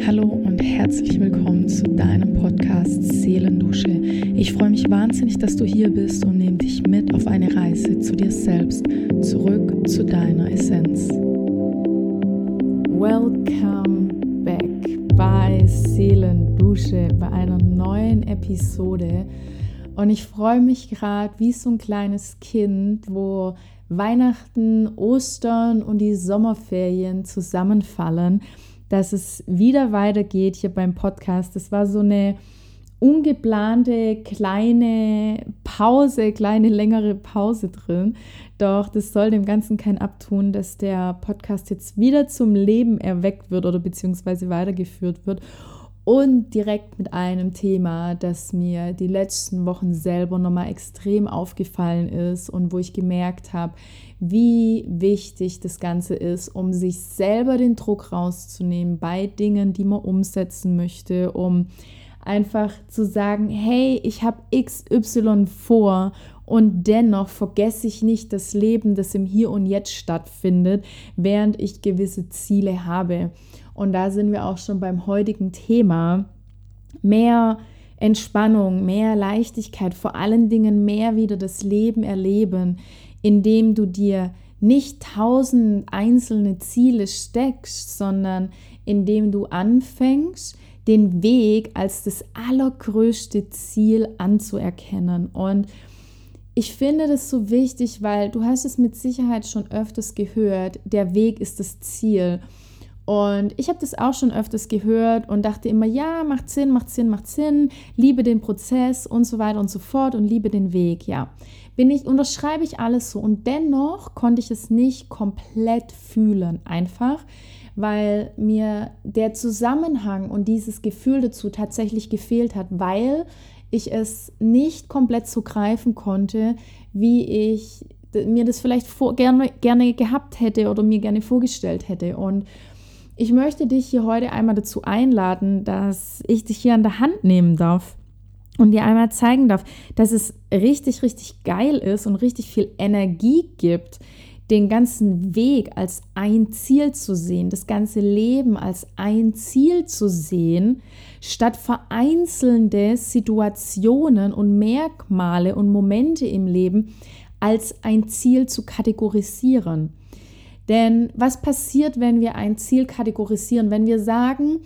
Hallo und herzlich willkommen zu deinem Podcast Seelendusche. Ich freue mich wahnsinnig, dass du hier bist und nehme dich mit auf eine Reise zu dir selbst, zurück zu deiner Essenz. Welcome back bei Seelendusche, bei einer neuen Episode. Und ich freue mich gerade wie so ein kleines Kind, wo Weihnachten, Ostern und die Sommerferien zusammenfallen dass es wieder weitergeht hier beim Podcast. Das war so eine ungeplante kleine Pause, kleine längere Pause drin. Doch das soll dem Ganzen kein Abtun, dass der Podcast jetzt wieder zum Leben erweckt wird oder beziehungsweise weitergeführt wird und direkt mit einem Thema, das mir die letzten Wochen selber nochmal extrem aufgefallen ist und wo ich gemerkt habe, wie wichtig das Ganze ist, um sich selber den Druck rauszunehmen bei Dingen, die man umsetzen möchte, um einfach zu sagen, hey, ich habe XY vor und dennoch vergesse ich nicht das Leben, das im Hier und Jetzt stattfindet, während ich gewisse Ziele habe. Und da sind wir auch schon beim heutigen Thema. Mehr Entspannung, mehr Leichtigkeit, vor allen Dingen mehr wieder das Leben erleben, indem du dir nicht tausend einzelne Ziele steckst, sondern indem du anfängst, den Weg als das allergrößte Ziel anzuerkennen. Und ich finde das so wichtig, weil du hast es mit Sicherheit schon öfters gehört, der Weg ist das Ziel. Und ich habe das auch schon öfters gehört und dachte immer, ja, macht Sinn, macht Sinn, macht Sinn, liebe den Prozess und so weiter und so fort und liebe den Weg, ja. Bin ich, unterschreibe ich alles so und dennoch konnte ich es nicht komplett fühlen, einfach, weil mir der Zusammenhang und dieses Gefühl dazu tatsächlich gefehlt hat, weil ich es nicht komplett so greifen konnte, wie ich mir das vielleicht vor, gerne, gerne gehabt hätte oder mir gerne vorgestellt hätte. Und ich möchte dich hier heute einmal dazu einladen, dass ich dich hier an der Hand nehmen darf und dir einmal zeigen darf, dass es richtig, richtig geil ist und richtig viel Energie gibt, den ganzen Weg als ein Ziel zu sehen, das ganze Leben als ein Ziel zu sehen, statt vereinzelte Situationen und Merkmale und Momente im Leben als ein Ziel zu kategorisieren. Denn was passiert, wenn wir ein Ziel kategorisieren? Wenn wir sagen,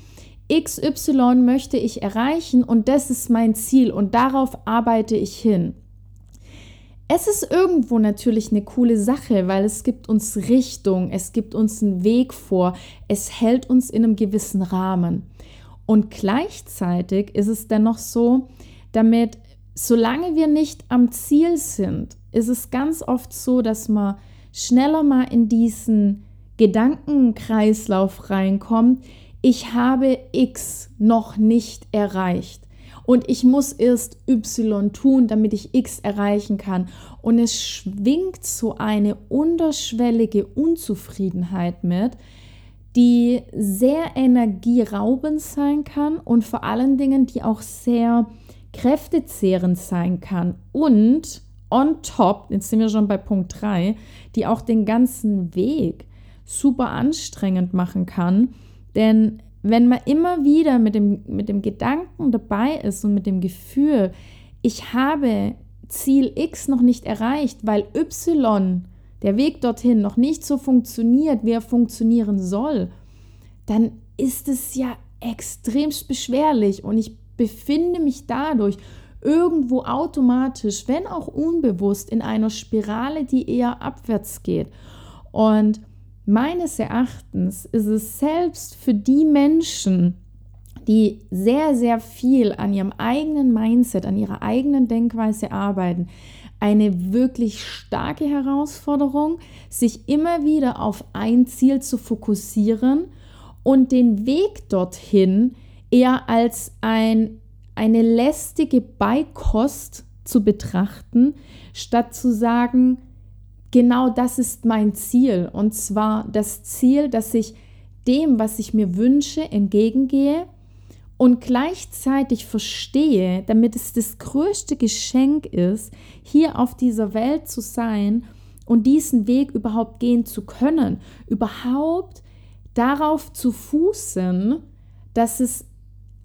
XY möchte ich erreichen und das ist mein Ziel und darauf arbeite ich hin. Es ist irgendwo natürlich eine coole Sache, weil es gibt uns Richtung, es gibt uns einen Weg vor, es hält uns in einem gewissen Rahmen. Und gleichzeitig ist es dennoch so, damit, solange wir nicht am Ziel sind, ist es ganz oft so, dass man schneller mal in diesen Gedankenkreislauf reinkommt, ich habe X noch nicht erreicht und ich muss erst Y tun, damit ich X erreichen kann. Und es schwingt so eine unterschwellige Unzufriedenheit mit, die sehr energieraubend sein kann und vor allen Dingen, die auch sehr kräftezehrend sein kann und on top, jetzt sind wir schon bei Punkt 3, die auch den ganzen Weg super anstrengend machen kann. Denn wenn man immer wieder mit dem, mit dem Gedanken dabei ist und mit dem Gefühl, ich habe Ziel X noch nicht erreicht, weil Y, der Weg dorthin, noch nicht so funktioniert, wie er funktionieren soll, dann ist es ja extremst beschwerlich und ich befinde mich dadurch irgendwo automatisch, wenn auch unbewusst, in einer Spirale, die eher abwärts geht. Und meines Erachtens ist es selbst für die Menschen, die sehr, sehr viel an ihrem eigenen Mindset, an ihrer eigenen Denkweise arbeiten, eine wirklich starke Herausforderung, sich immer wieder auf ein Ziel zu fokussieren und den Weg dorthin eher als ein eine lästige Beikost zu betrachten, statt zu sagen, genau das ist mein Ziel. Und zwar das Ziel, dass ich dem, was ich mir wünsche, entgegengehe und gleichzeitig verstehe, damit es das größte Geschenk ist, hier auf dieser Welt zu sein und diesen Weg überhaupt gehen zu können, überhaupt darauf zu fußen, dass es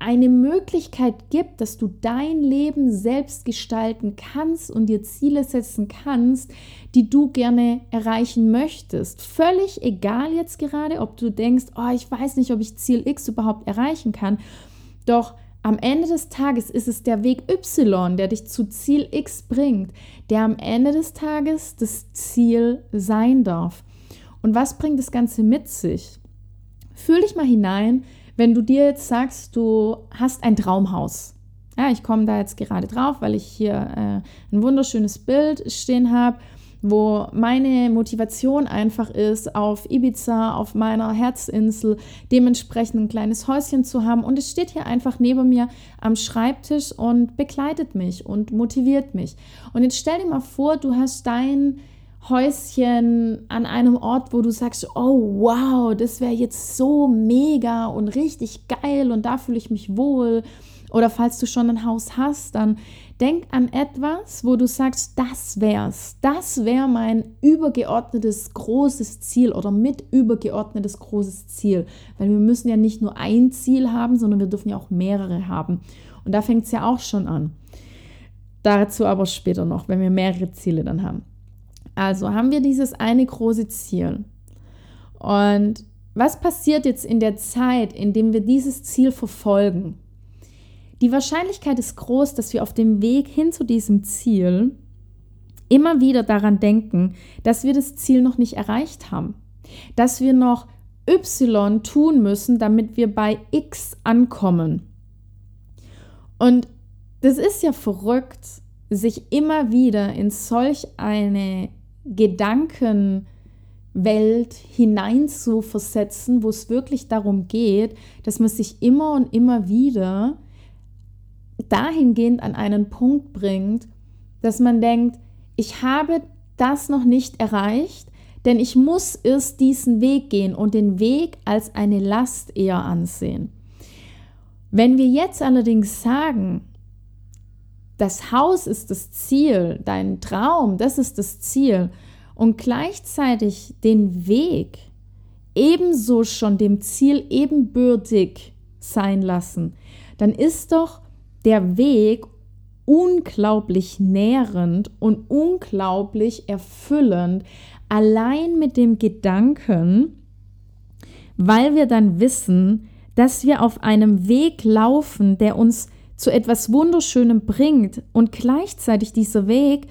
eine Möglichkeit gibt, dass du dein Leben selbst gestalten kannst und dir Ziele setzen kannst, die du gerne erreichen möchtest. Völlig egal jetzt gerade, ob du denkst, oh, ich weiß nicht, ob ich Ziel X überhaupt erreichen kann. Doch am Ende des Tages ist es der Weg Y, der dich zu Ziel X bringt, der am Ende des Tages das Ziel sein darf. Und was bringt das Ganze mit sich? Fühl dich mal hinein, wenn du dir jetzt sagst, du hast ein Traumhaus. Ja, ich komme da jetzt gerade drauf, weil ich hier äh, ein wunderschönes Bild stehen habe, wo meine Motivation einfach ist, auf Ibiza, auf meiner Herzinsel, dementsprechend ein kleines Häuschen zu haben. Und es steht hier einfach neben mir am Schreibtisch und begleitet mich und motiviert mich. Und jetzt stell dir mal vor, du hast dein Häuschen an einem Ort, wo du sagst, oh wow, das wäre jetzt so mega und richtig geil und da fühle ich mich wohl. Oder falls du schon ein Haus hast, dann denk an etwas, wo du sagst, das wär's. Das wäre mein übergeordnetes großes Ziel oder mit übergeordnetes großes Ziel. Weil wir müssen ja nicht nur ein Ziel haben, sondern wir dürfen ja auch mehrere haben. Und da fängt es ja auch schon an. Dazu aber später noch, wenn wir mehrere Ziele dann haben. Also haben wir dieses eine große Ziel. Und was passiert jetzt in der Zeit, in dem wir dieses Ziel verfolgen? Die Wahrscheinlichkeit ist groß, dass wir auf dem Weg hin zu diesem Ziel immer wieder daran denken, dass wir das Ziel noch nicht erreicht haben, dass wir noch Y tun müssen, damit wir bei X ankommen. Und das ist ja verrückt, sich immer wieder in solch eine Gedankenwelt hinein zu versetzen, wo es wirklich darum geht, dass man sich immer und immer wieder dahingehend an einen Punkt bringt, dass man denkt, ich habe das noch nicht erreicht, denn ich muss erst diesen Weg gehen und den Weg als eine Last eher ansehen. Wenn wir jetzt allerdings sagen, das Haus ist das Ziel, dein Traum, das ist das Ziel. Und gleichzeitig den Weg ebenso schon dem Ziel ebenbürtig sein lassen, dann ist doch der Weg unglaublich nährend und unglaublich erfüllend, allein mit dem Gedanken, weil wir dann wissen, dass wir auf einem Weg laufen, der uns zu etwas Wunderschönem bringt und gleichzeitig dieser Weg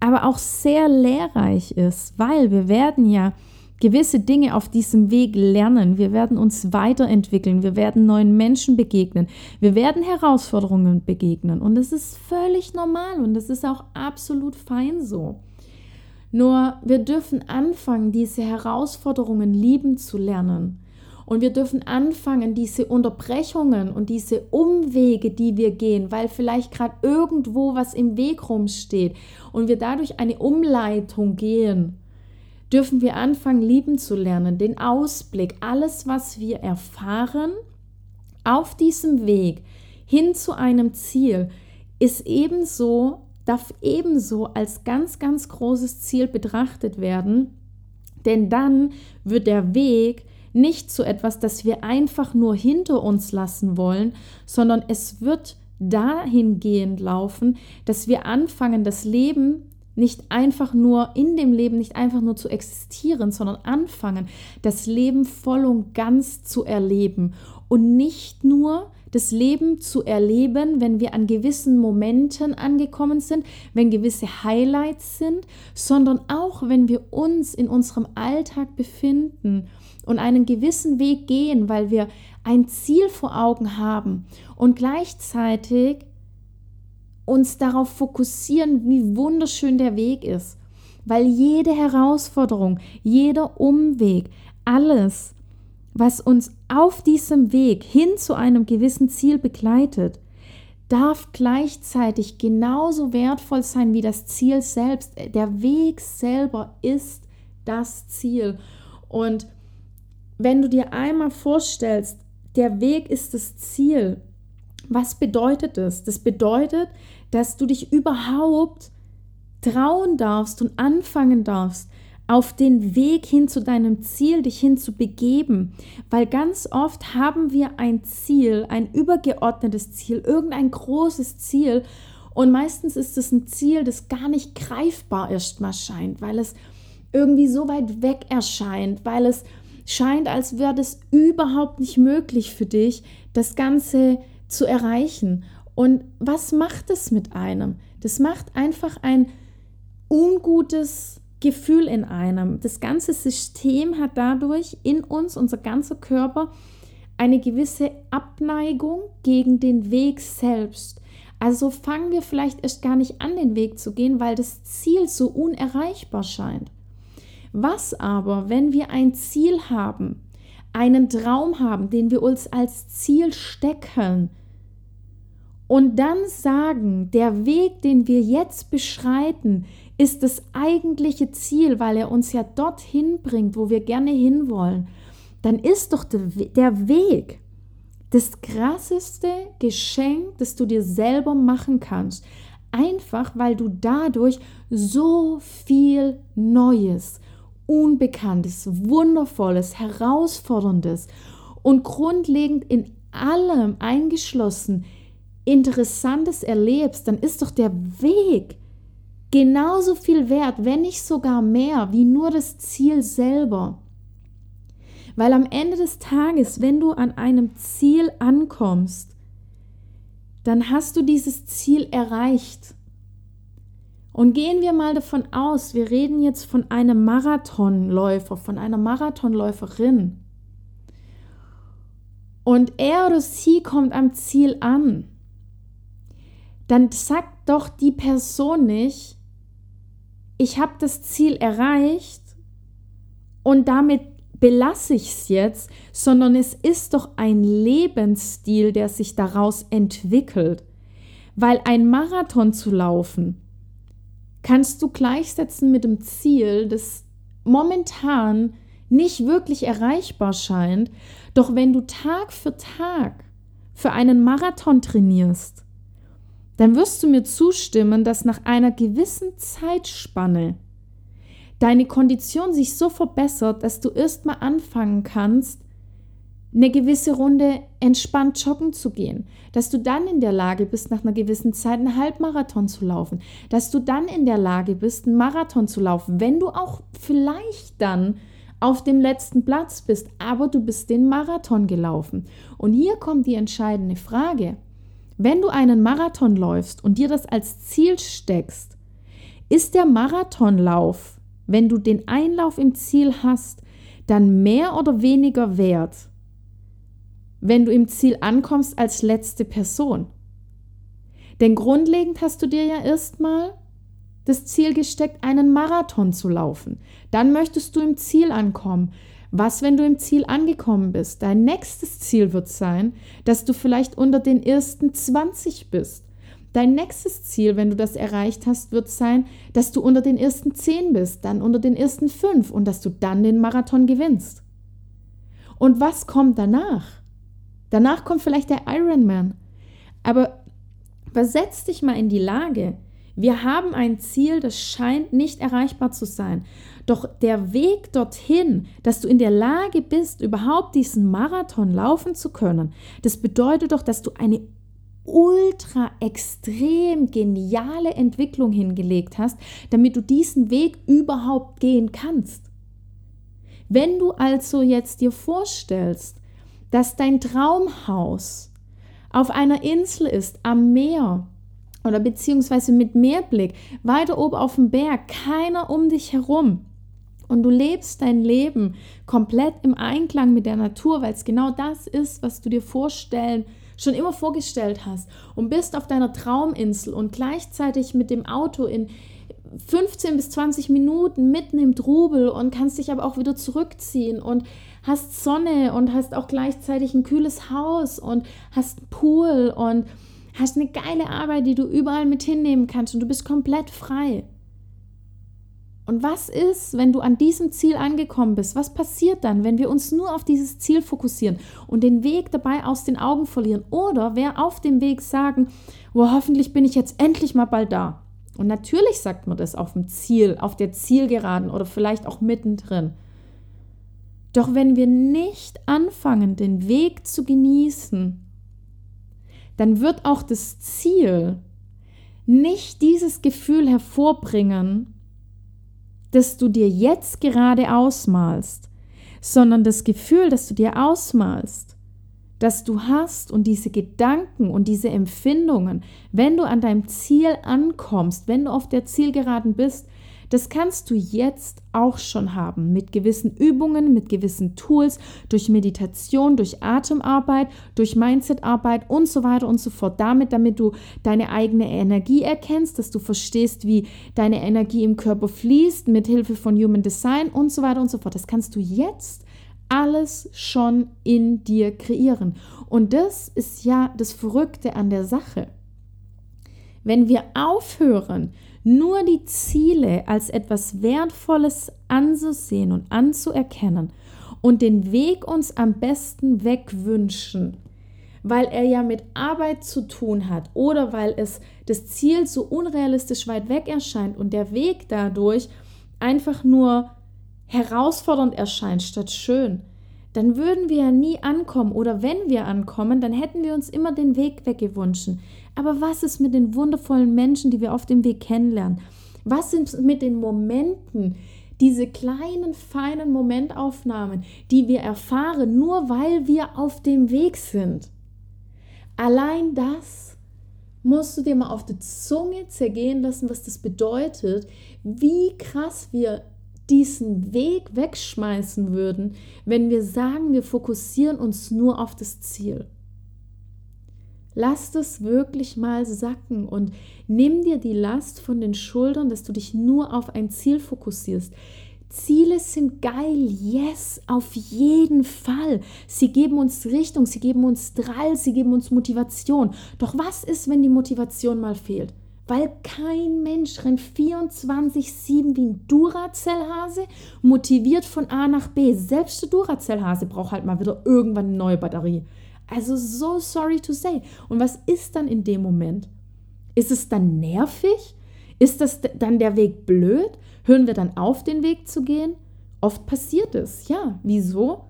aber auch sehr lehrreich ist, weil wir werden ja gewisse Dinge auf diesem Weg lernen, wir werden uns weiterentwickeln, wir werden neuen Menschen begegnen, wir werden Herausforderungen begegnen. Und das ist völlig normal und das ist auch absolut fein so. Nur wir dürfen anfangen, diese Herausforderungen lieben zu lernen und wir dürfen anfangen, diese Unterbrechungen und diese Umwege, die wir gehen, weil vielleicht gerade irgendwo was im Weg rumsteht und wir dadurch eine Umleitung gehen, dürfen wir anfangen, lieben zu lernen, den Ausblick, alles, was wir erfahren auf diesem Weg hin zu einem Ziel, ist ebenso, darf ebenso als ganz, ganz großes Ziel betrachtet werden, denn dann wird der Weg nicht zu etwas, das wir einfach nur hinter uns lassen wollen, sondern es wird dahingehend laufen, dass wir anfangen, das Leben nicht einfach nur in dem Leben, nicht einfach nur zu existieren, sondern anfangen, das Leben voll und ganz zu erleben. Und nicht nur das Leben zu erleben, wenn wir an gewissen Momenten angekommen sind, wenn gewisse Highlights sind, sondern auch wenn wir uns in unserem Alltag befinden und einen gewissen Weg gehen, weil wir ein Ziel vor Augen haben und gleichzeitig uns darauf fokussieren, wie wunderschön der Weg ist. Weil jede Herausforderung, jeder Umweg, alles, was uns auf diesem Weg hin zu einem gewissen Ziel begleitet, darf gleichzeitig genauso wertvoll sein wie das Ziel selbst. Der Weg selber ist das Ziel. Und wenn du dir einmal vorstellst, der Weg ist das Ziel, was bedeutet das? Das bedeutet, dass du dich überhaupt trauen darfst und anfangen darfst, auf den Weg hin zu deinem Ziel, dich hin zu begeben. Weil ganz oft haben wir ein Ziel, ein übergeordnetes Ziel, irgendein großes Ziel. Und meistens ist es ein Ziel, das gar nicht greifbar erstmal scheint, weil es irgendwie so weit weg erscheint, weil es scheint, als wäre es überhaupt nicht möglich für dich, das Ganze zu erreichen. Und was macht es mit einem? Das macht einfach ein ungutes Gefühl in einem. Das ganze System hat dadurch in uns, unser ganzer Körper, eine gewisse Abneigung gegen den Weg selbst. Also fangen wir vielleicht erst gar nicht an, den Weg zu gehen, weil das Ziel so unerreichbar scheint. Was aber, wenn wir ein Ziel haben, einen Traum haben, den wir uns als Ziel stecken und dann sagen, der Weg, den wir jetzt beschreiten, ist das eigentliche Ziel, weil er uns ja dorthin bringt, wo wir gerne hinwollen, dann ist doch der Weg das krasseste Geschenk, das du dir selber machen kannst. Einfach weil du dadurch so viel Neues, Unbekanntes, Wundervolles, Herausforderndes und grundlegend in allem eingeschlossen Interessantes erlebst, dann ist doch der Weg genauso viel wert, wenn nicht sogar mehr, wie nur das Ziel selber. Weil am Ende des Tages, wenn du an einem Ziel ankommst, dann hast du dieses Ziel erreicht. Und gehen wir mal davon aus, wir reden jetzt von einem Marathonläufer, von einer Marathonläuferin. Und er oder sie kommt am Ziel an. Dann sagt doch die Person nicht, ich habe das Ziel erreicht und damit belasse ich es jetzt, sondern es ist doch ein Lebensstil, der sich daraus entwickelt. Weil ein Marathon zu laufen, kannst du gleichsetzen mit dem Ziel, das momentan nicht wirklich erreichbar scheint. Doch wenn du Tag für Tag für einen Marathon trainierst, dann wirst du mir zustimmen, dass nach einer gewissen Zeitspanne deine Kondition sich so verbessert, dass du erstmal anfangen kannst, eine gewisse Runde entspannt joggen zu gehen, dass du dann in der Lage bist, nach einer gewissen Zeit einen Halbmarathon zu laufen, dass du dann in der Lage bist, einen Marathon zu laufen, wenn du auch vielleicht dann auf dem letzten Platz bist, aber du bist den Marathon gelaufen. Und hier kommt die entscheidende Frage. Wenn du einen Marathon läufst und dir das als Ziel steckst, ist der Marathonlauf, wenn du den Einlauf im Ziel hast, dann mehr oder weniger wert, wenn du im Ziel ankommst als letzte Person. Denn grundlegend hast du dir ja erstmal das Ziel gesteckt, einen Marathon zu laufen. Dann möchtest du im Ziel ankommen. Was, wenn du im Ziel angekommen bist? Dein nächstes Ziel wird sein, dass du vielleicht unter den ersten 20 bist. Dein nächstes Ziel, wenn du das erreicht hast, wird sein, dass du unter den ersten 10 bist, dann unter den ersten 5 und dass du dann den Marathon gewinnst. Und was kommt danach? Danach kommt vielleicht der Ironman. Aber versetz dich mal in die Lage, wir haben ein Ziel, das scheint nicht erreichbar zu sein. Doch der Weg dorthin, dass du in der Lage bist, überhaupt diesen Marathon laufen zu können, das bedeutet doch, dass du eine ultra extrem geniale Entwicklung hingelegt hast, damit du diesen Weg überhaupt gehen kannst. Wenn du also jetzt dir vorstellst, dass dein Traumhaus auf einer Insel ist, am Meer, oder beziehungsweise mit Meerblick, weiter oben auf dem Berg, keiner um dich herum. Und du lebst dein Leben komplett im Einklang mit der Natur, weil es genau das ist, was du dir vorstellen, schon immer vorgestellt hast. Und bist auf deiner Trauminsel und gleichzeitig mit dem Auto in 15 bis 20 Minuten mitten im Trubel und kannst dich aber auch wieder zurückziehen und hast Sonne und hast auch gleichzeitig ein kühles Haus und hast einen Pool und hast eine geile Arbeit, die du überall mit hinnehmen kannst und du bist komplett frei. Und was ist, wenn du an diesem Ziel angekommen bist? Was passiert dann, wenn wir uns nur auf dieses Ziel fokussieren und den Weg dabei aus den Augen verlieren? Oder wer auf dem Weg sagen, wo hoffentlich bin ich jetzt endlich mal bald da. Und natürlich sagt man das auf dem Ziel, auf der Zielgeraden oder vielleicht auch mittendrin. Doch wenn wir nicht anfangen, den Weg zu genießen, dann wird auch das Ziel nicht dieses Gefühl hervorbringen, das du dir jetzt gerade ausmalst, sondern das Gefühl, das du dir ausmalst, das du hast und diese Gedanken und diese Empfindungen, wenn du an deinem Ziel ankommst, wenn du auf der Zielgeraden bist, das kannst du jetzt auch schon haben mit gewissen Übungen, mit gewissen Tools, durch Meditation, durch Atemarbeit, durch Mindsetarbeit und so weiter und so fort. Damit, damit du deine eigene Energie erkennst, dass du verstehst, wie deine Energie im Körper fließt, mit Hilfe von Human Design und so weiter und so fort. Das kannst du jetzt alles schon in dir kreieren. Und das ist ja das Verrückte an der Sache. Wenn wir aufhören, nur die Ziele als etwas Wertvolles anzusehen und anzuerkennen und den Weg uns am besten wegwünschen, weil er ja mit Arbeit zu tun hat oder weil es das Ziel so unrealistisch weit weg erscheint und der Weg dadurch einfach nur herausfordernd erscheint statt schön, dann würden wir ja nie ankommen oder wenn wir ankommen, dann hätten wir uns immer den Weg weggewünscht. Aber was ist mit den wundervollen Menschen, die wir auf dem Weg kennenlernen? Was sind mit den Momenten, diese kleinen, feinen Momentaufnahmen, die wir erfahren, nur weil wir auf dem Weg sind? Allein das musst du dir mal auf die Zunge zergehen lassen, was das bedeutet, wie krass wir diesen Weg wegschmeißen würden, wenn wir sagen, wir fokussieren uns nur auf das Ziel. Lass das wirklich mal sacken und nimm dir die Last von den Schultern, dass du dich nur auf ein Ziel fokussierst. Ziele sind geil, yes, auf jeden Fall. Sie geben uns Richtung, sie geben uns Drall, sie geben uns Motivation. Doch was ist, wenn die Motivation mal fehlt? Weil kein Mensch rennt 24-7 wie ein Duracell-Hase, motiviert von A nach B. Selbst der Duracell-Hase braucht halt mal wieder irgendwann eine neue Batterie. Also so sorry to say. Und was ist dann in dem Moment? Ist es dann nervig? Ist das dann der Weg blöd? Hören wir dann auf, den Weg zu gehen? Oft passiert es. Ja, wieso?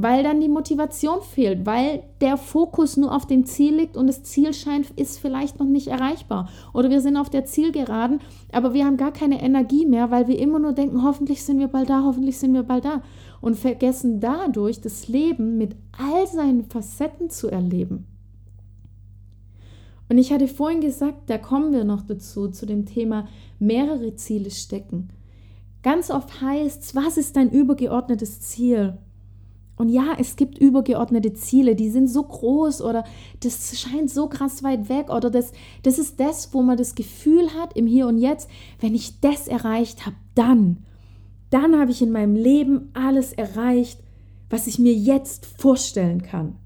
Weil dann die Motivation fehlt, weil der Fokus nur auf dem Ziel liegt und das Ziel scheint, ist vielleicht noch nicht erreichbar. Oder wir sind auf der Zielgeraden, aber wir haben gar keine Energie mehr, weil wir immer nur denken, hoffentlich sind wir bald da, hoffentlich sind wir bald da und vergessen dadurch das Leben mit all seinen Facetten zu erleben. Und ich hatte vorhin gesagt, da kommen wir noch dazu, zu dem Thema mehrere Ziele stecken. Ganz oft heißt es, was ist dein übergeordnetes Ziel? Und ja, es gibt übergeordnete Ziele, die sind so groß oder das scheint so krass weit weg oder das, das ist das, wo man das Gefühl hat im Hier und Jetzt, wenn ich das erreicht habe, dann dann habe ich in meinem Leben alles erreicht, was ich mir jetzt vorstellen kann.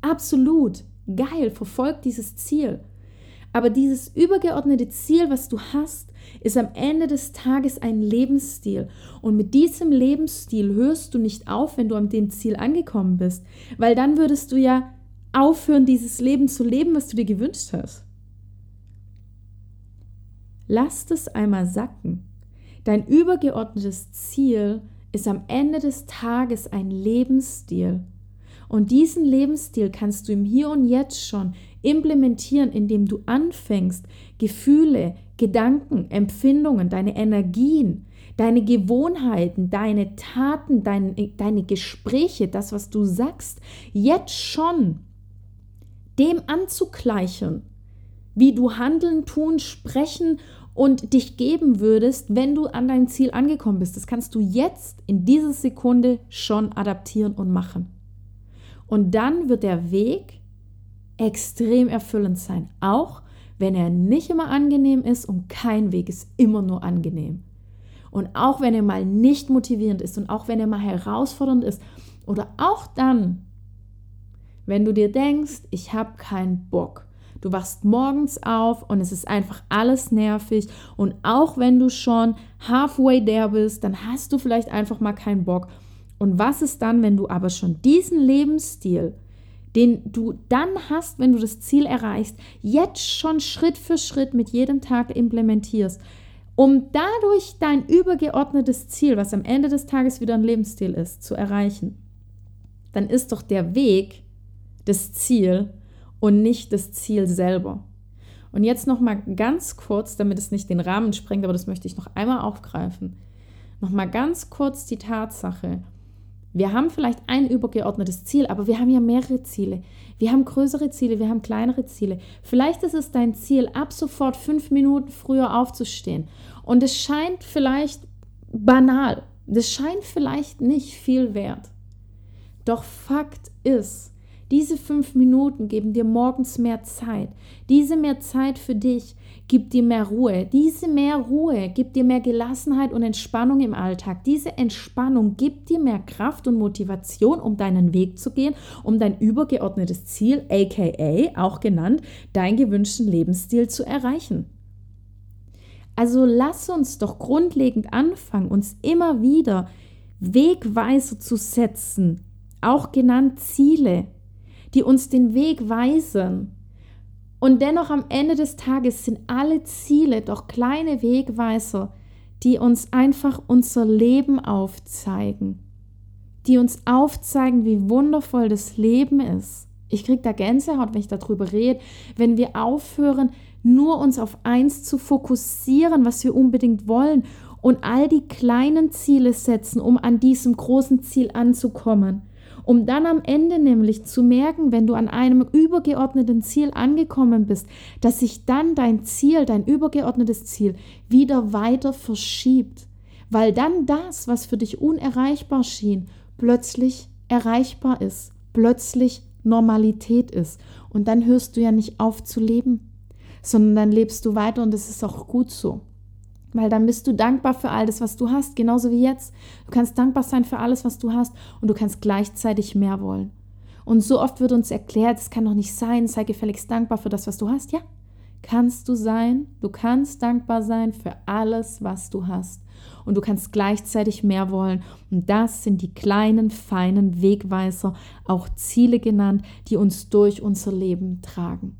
Absolut geil, verfolgt dieses Ziel. Aber dieses übergeordnete Ziel, was du hast, ist am Ende des Tages ein Lebensstil. Und mit diesem Lebensstil hörst du nicht auf, wenn du an dem Ziel angekommen bist, weil dann würdest du ja aufhören, dieses Leben zu leben, was du dir gewünscht hast. Lass es einmal sacken. Dein übergeordnetes Ziel ist am Ende des Tages ein Lebensstil. Und diesen Lebensstil kannst du im Hier und Jetzt schon implementieren, indem du anfängst, Gefühle, Gedanken, Empfindungen, deine Energien, deine Gewohnheiten, deine Taten, dein, deine Gespräche, das, was du sagst, jetzt schon dem anzugleichen, wie du handeln, tun, sprechen und dich geben würdest, wenn du an dein Ziel angekommen bist. Das kannst du jetzt in dieser Sekunde schon adaptieren und machen. Und dann wird der Weg extrem erfüllend sein, auch wenn er nicht immer angenehm ist und kein Weg ist immer nur angenehm. Und auch wenn er mal nicht motivierend ist und auch wenn er mal herausfordernd ist oder auch dann, wenn du dir denkst, ich habe keinen Bock, Du wachst morgens auf und es ist einfach alles nervig. Und auch wenn du schon halfway there bist, dann hast du vielleicht einfach mal keinen Bock. Und was ist dann, wenn du aber schon diesen Lebensstil den du dann hast, wenn du das Ziel erreichst, jetzt schon Schritt für Schritt mit jedem Tag implementierst, um dadurch dein übergeordnetes Ziel, was am Ende des Tages wieder ein Lebensstil ist, zu erreichen, dann ist doch der Weg das Ziel und nicht das Ziel selber. Und jetzt noch mal ganz kurz, damit es nicht den Rahmen sprengt, aber das möchte ich noch einmal aufgreifen. Noch mal ganz kurz die Tatsache, wir haben vielleicht ein übergeordnetes Ziel, aber wir haben ja mehrere Ziele. Wir haben größere Ziele, wir haben kleinere Ziele. Vielleicht ist es dein Ziel, ab sofort fünf Minuten früher aufzustehen. Und es scheint vielleicht banal. Das scheint vielleicht nicht viel wert. Doch Fakt ist, diese fünf Minuten geben dir morgens mehr Zeit. Diese mehr Zeit für dich gibt dir mehr Ruhe. Diese mehr Ruhe gibt dir mehr Gelassenheit und Entspannung im Alltag. Diese Entspannung gibt dir mehr Kraft und Motivation, um deinen Weg zu gehen, um dein übergeordnetes Ziel, aka auch genannt, deinen gewünschten Lebensstil zu erreichen. Also lass uns doch grundlegend anfangen, uns immer wieder Wegweiser zu setzen, auch genannt Ziele, die uns den Weg weisen. Und dennoch am Ende des Tages sind alle Ziele doch kleine Wegweiser, die uns einfach unser Leben aufzeigen, die uns aufzeigen, wie wundervoll das Leben ist. Ich kriege da Gänsehaut, wenn ich darüber rede, wenn wir aufhören, nur uns auf eins zu fokussieren, was wir unbedingt wollen und all die kleinen Ziele setzen, um an diesem großen Ziel anzukommen um dann am Ende nämlich zu merken, wenn du an einem übergeordneten Ziel angekommen bist, dass sich dann dein Ziel, dein übergeordnetes Ziel wieder weiter verschiebt, weil dann das, was für dich unerreichbar schien, plötzlich erreichbar ist, plötzlich Normalität ist. Und dann hörst du ja nicht auf zu leben, sondern dann lebst du weiter und es ist auch gut so. Weil dann bist du dankbar für alles, was du hast, genauso wie jetzt. Du kannst dankbar sein für alles, was du hast und du kannst gleichzeitig mehr wollen. Und so oft wird uns erklärt, es kann doch nicht sein, sei gefälligst dankbar für das, was du hast. Ja, kannst du sein. Du kannst dankbar sein für alles, was du hast. Und du kannst gleichzeitig mehr wollen. Und das sind die kleinen, feinen Wegweiser, auch Ziele genannt, die uns durch unser Leben tragen.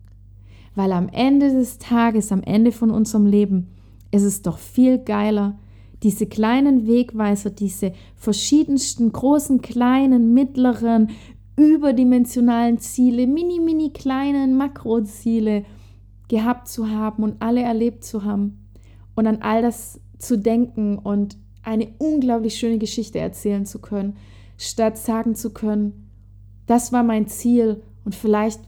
Weil am Ende des Tages, am Ende von unserem Leben, es ist doch viel geiler, diese kleinen Wegweiser, diese verschiedensten großen, kleinen, mittleren, überdimensionalen Ziele, mini, mini kleinen Makroziele gehabt zu haben und alle erlebt zu haben und an all das zu denken und eine unglaublich schöne Geschichte erzählen zu können, statt sagen zu können, das war mein Ziel und vielleicht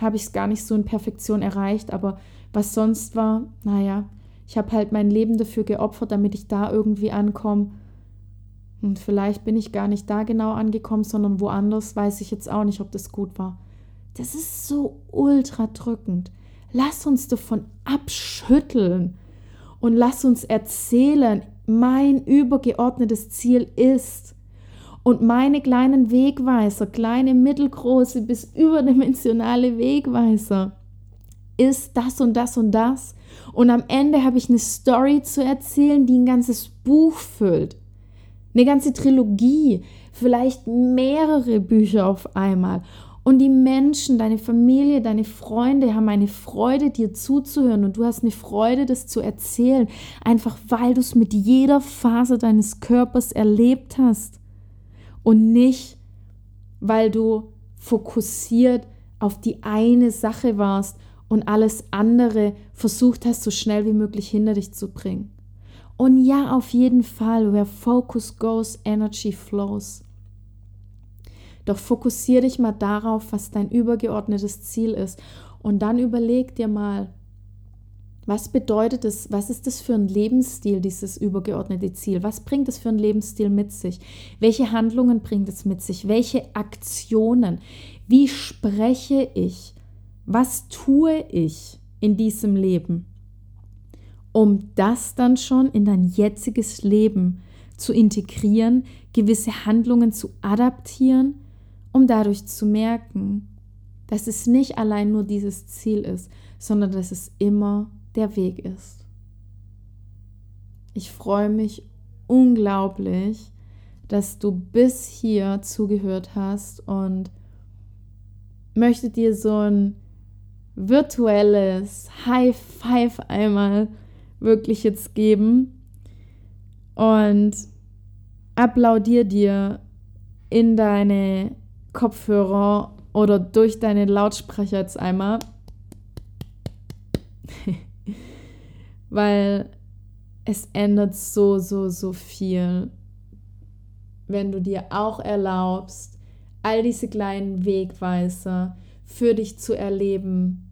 habe ich es gar nicht so in Perfektion erreicht, aber was sonst war, naja, ich habe halt mein Leben dafür geopfert, damit ich da irgendwie ankomme. Und vielleicht bin ich gar nicht da genau angekommen, sondern woanders, weiß ich jetzt auch nicht, ob das gut war. Das ist so ultra drückend. Lass uns davon abschütteln und lass uns erzählen, mein übergeordnetes Ziel ist. Und meine kleinen Wegweiser, kleine, mittelgroße bis überdimensionale Wegweiser, ist das und das und das. Und am Ende habe ich eine Story zu erzählen, die ein ganzes Buch füllt. Eine ganze Trilogie, vielleicht mehrere Bücher auf einmal. Und die Menschen, deine Familie, deine Freunde haben eine Freude, dir zuzuhören. Und du hast eine Freude, das zu erzählen. Einfach weil du es mit jeder Phase deines Körpers erlebt hast. Und nicht, weil du fokussiert auf die eine Sache warst und alles andere versucht hast, so schnell wie möglich hinter dich zu bringen. Und ja, auf jeden Fall, where focus goes, energy flows. Doch fokussiere dich mal darauf, was dein übergeordnetes Ziel ist. Und dann überleg dir mal, was bedeutet es, was ist das für ein Lebensstil, dieses übergeordnete Ziel? Was bringt es für ein Lebensstil mit sich? Welche Handlungen bringt es mit sich? Welche Aktionen? Wie spreche ich? Was tue ich in diesem Leben, um das dann schon in dein jetziges Leben zu integrieren, gewisse Handlungen zu adaptieren, um dadurch zu merken, dass es nicht allein nur dieses Ziel ist, sondern dass es immer der Weg ist. Ich freue mich unglaublich, dass du bis hier zugehört hast und möchte dir so ein virtuelles High Five einmal wirklich jetzt geben und applaudier dir in deine Kopfhörer oder durch deine Lautsprecher jetzt einmal. Weil es ändert so, so, so viel, wenn du dir auch erlaubst, all diese kleinen Wegweiser für dich zu erleben,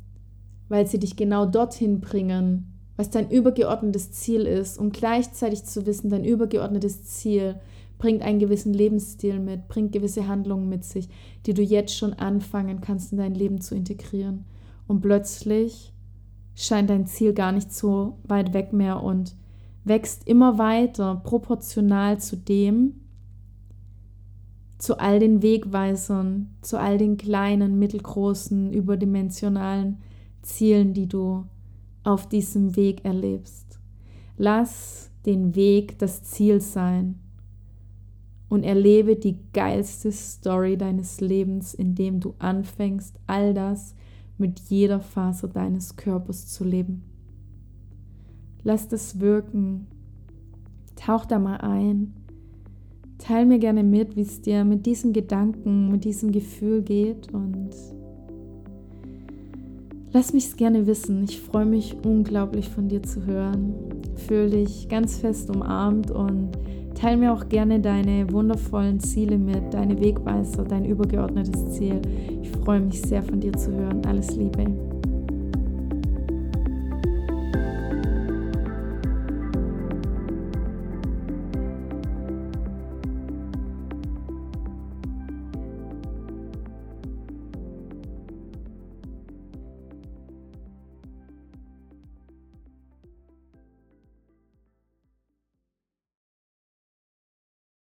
weil sie dich genau dorthin bringen, was dein übergeordnetes Ziel ist und gleichzeitig zu wissen, dein übergeordnetes Ziel bringt einen gewissen Lebensstil mit, bringt gewisse Handlungen mit sich, die du jetzt schon anfangen kannst in dein Leben zu integrieren. Und plötzlich scheint dein Ziel gar nicht so weit weg mehr und wächst immer weiter proportional zu dem, zu all den Wegweisern, zu all den kleinen, mittelgroßen, überdimensionalen Zielen, die du auf diesem Weg erlebst. Lass den Weg das Ziel sein und erlebe die geilste Story deines Lebens, indem du anfängst, all das mit jeder Faser deines Körpers zu leben. Lass das wirken. Tauch da mal ein. Teil mir gerne mit, wie es dir mit diesem Gedanken, mit diesem Gefühl geht und lass mich es gerne wissen. Ich freue mich unglaublich von dir zu hören. Fühl dich ganz fest umarmt und teil mir auch gerne deine wundervollen Ziele mit, deine Wegweiser, dein übergeordnetes Ziel. Ich freue mich sehr von dir zu hören. Alles Liebe.